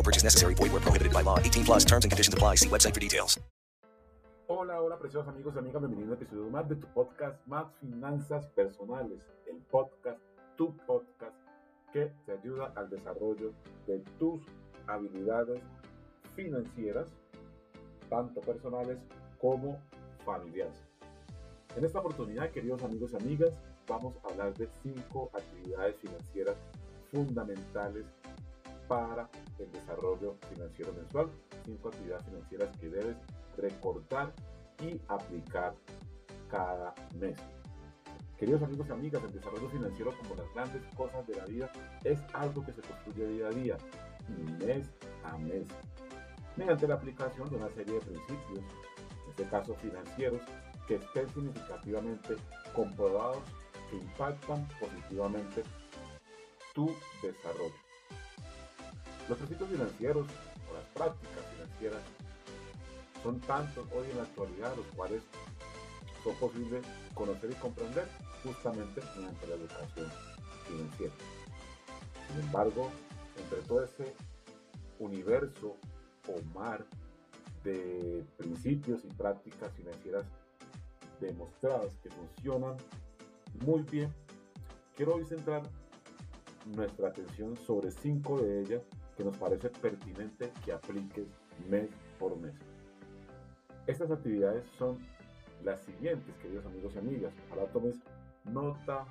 No purchase necessary. Void where prohibited by law. 18 plus terms and conditions apply. See website for details. Hola, hola, preciosos amigos y amigas. Bienvenidos a un episodio más de tu podcast Más Finanzas Personales. El podcast, tu podcast, que te ayuda al desarrollo de tus habilidades financieras, tanto personales como familiares. En esta oportunidad, queridos amigos y amigas, vamos a hablar de cinco actividades financieras fundamentales para el desarrollo financiero mensual. Cinco actividades financieras que debes recordar y aplicar cada mes. Queridos amigos y amigas, el desarrollo financiero como las grandes cosas de la vida es algo que se construye día a día, mes a mes, mediante la aplicación de una serie de principios, en este caso financieros, que estén significativamente comprobados que impactan positivamente tu desarrollo. Los principios financieros o las prácticas financieras son tantos hoy en la actualidad los cuales son posibles conocer y comprender justamente mediante la educación financiera. Sin embargo, entre todo ese universo o mar de principios y prácticas financieras demostradas que funcionan muy bien, quiero hoy centrar nuestra atención sobre cinco de ellas que nos parece pertinente que apliques mes por mes. Estas actividades son las siguientes, queridos amigos y amigas. Ahora tomes nota,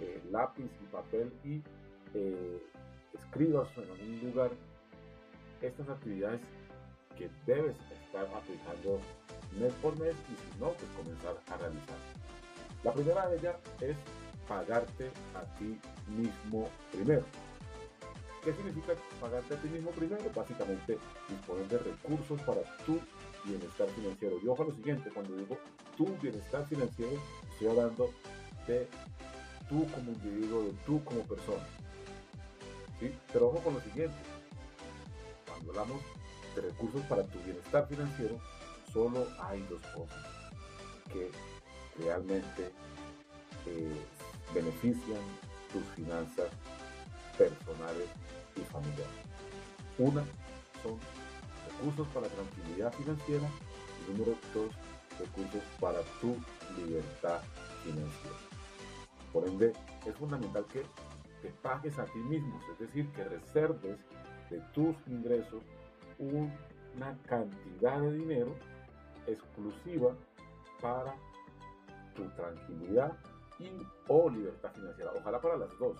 eh, lápiz y papel y eh, escribas en algún lugar estas actividades que debes estar aplicando mes por mes y si no, pues comenzar a realizar. La primera de ellas es pagarte a ti mismo primero. ¿Qué significa pagarte a ti mismo primero? Básicamente disponer de recursos para tu bienestar financiero. Y ojo a lo siguiente, cuando digo tu bienestar financiero, estoy hablando de tú como individuo, de tú como persona. ¿Sí? Pero ojo con lo siguiente, cuando hablamos de recursos para tu bienestar financiero, solo hay dos cosas que realmente eh, benefician tus finanzas personales y familiares. Una son recursos para tranquilidad financiera y número dos, recursos para tu libertad financiera. Por ende, es fundamental que te pagues a ti mismo, es decir, que reserves de tus ingresos una cantidad de dinero exclusiva para tu tranquilidad y o libertad financiera. Ojalá para las dos,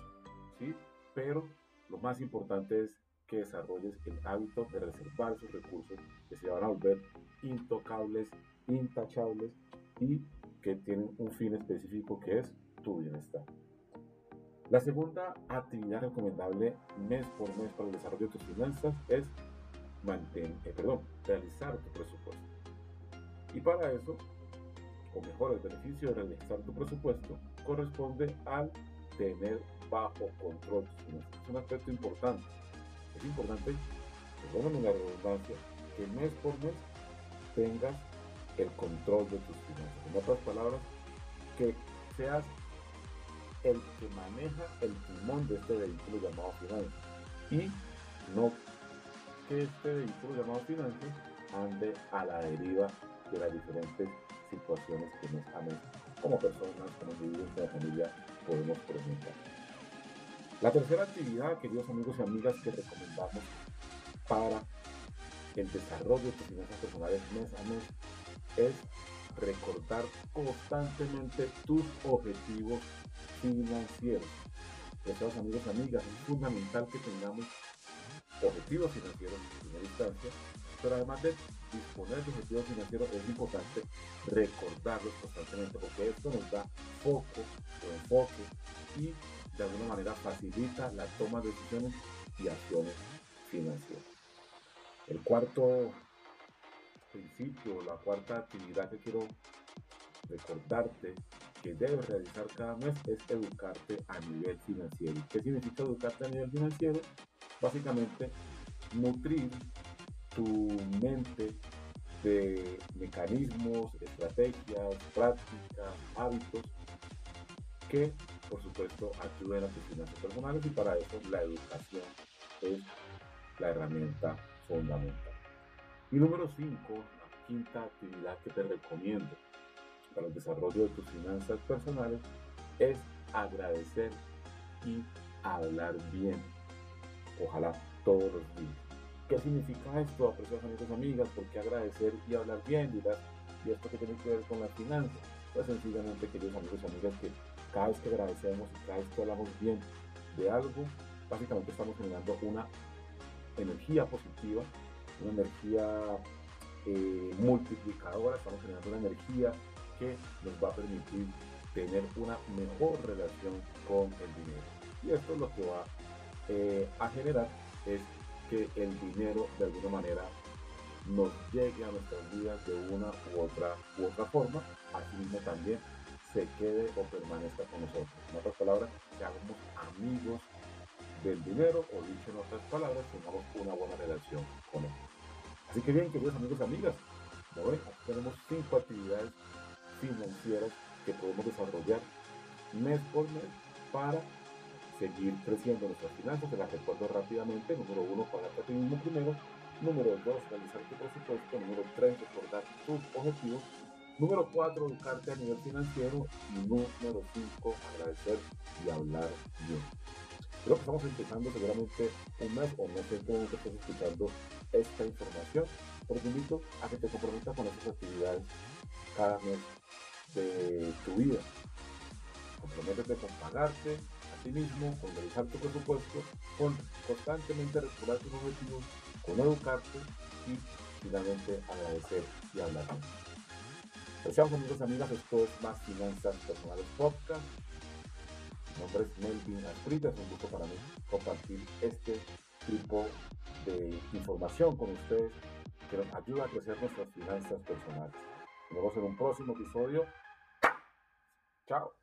¿sí? Pero lo más importante es que desarrolles el hábito de reservar esos recursos que se van a volver intocables, intachables y que tienen un fin específico que es tu bienestar. La segunda actividad recomendable mes por mes para el desarrollo de tus finanzas es eh, perdón, realizar tu presupuesto. Y para eso, o mejor, el beneficio de realizar tu presupuesto corresponde al tener bajo control. Es un aspecto importante. Es importante, perdóname la redundancia, que mes por mes tengas el control de tus finanzas. En otras palabras, que seas el que maneja el timón de este vehículo llamado finanzas y no que este vehículo llamado finanzas ande a la deriva de las diferentes situaciones que mes a mes como personas, como individuos, como familia podemos presentar. La tercera actividad, queridos amigos y amigas, que recomendamos para el desarrollo de tus finanzas personales mes a mes es recordar constantemente tus objetivos financieros. Preciados amigos y amigas, es fundamental que tengamos objetivos financieros en primera instancia, pero además de disponer de objetivos financieros es importante recordarlos constantemente porque esto nos da foco o enfoque y de alguna manera facilita la toma de decisiones y acciones financieras. El cuarto principio, la cuarta actividad que quiero recordarte que debes realizar cada mes es educarte a nivel financiero. ¿Qué significa educarte a nivel financiero? Básicamente, nutrir tu mente de mecanismos, estrategias, prácticas, hábitos que por supuesto ayuden a tus finanzas personales y para eso la educación es la herramienta fundamental. Y número 5, la quinta actividad que te recomiendo para el desarrollo de tus finanzas personales es agradecer y hablar bien. Ojalá todos los días. ¿Qué significa esto, apreciados amigos amigas? ¿Por qué agradecer y hablar bien? Dirás, ¿y esto qué tiene que ver con las finanzas? Pues sencillamente, queridos amigos y amigas, que cada vez que agradecemos y cada vez que hablamos bien de algo, básicamente estamos generando una energía positiva, una energía eh, multiplicadora, estamos generando una energía que nos va a permitir tener una mejor relación con el dinero. Y esto lo que va eh, a generar es que el dinero de alguna manera nos llegue a nuestras vidas de una u otra u otra forma, mismo también se quede o permanezca con nosotros. En otras palabras, que hagamos amigos del dinero o dicho en otras palabras, tengamos una buena relación con él. Así que bien, queridos amigos y amigas, tenemos cinco actividades financieras que podemos desarrollar mes por mes para seguir creciendo nuestras finanzas. Se las recuerdo rápidamente. Número uno, pagarte a ti mismo primero. Número dos, realizar tu presupuesto. Número tres, recordar tus objetivos. Número cuatro, educarte a nivel financiero. Y número cinco, agradecer y hablar bien. Creo que estamos empezando seguramente un mes o no sé cómo que estás escuchando esta información, pero te invito a que te comprometas con estas actividades cada mes de tu vida. Comprométete con pagarte a ti mismo, con realizar tu presupuesto, con constantemente recordar tus objetivos, con educarte y finalmente agradecer y hablar. Deseamos amigos amigas, esto es Más Finanzas Personales Podcast. Mi nombre es Melvin Asprita, es un gusto para mí compartir este tipo de información con ustedes que nos ayuda a crecer nuestras finanzas personales. Nos vemos en un próximo episodio. Chao.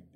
like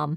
mom.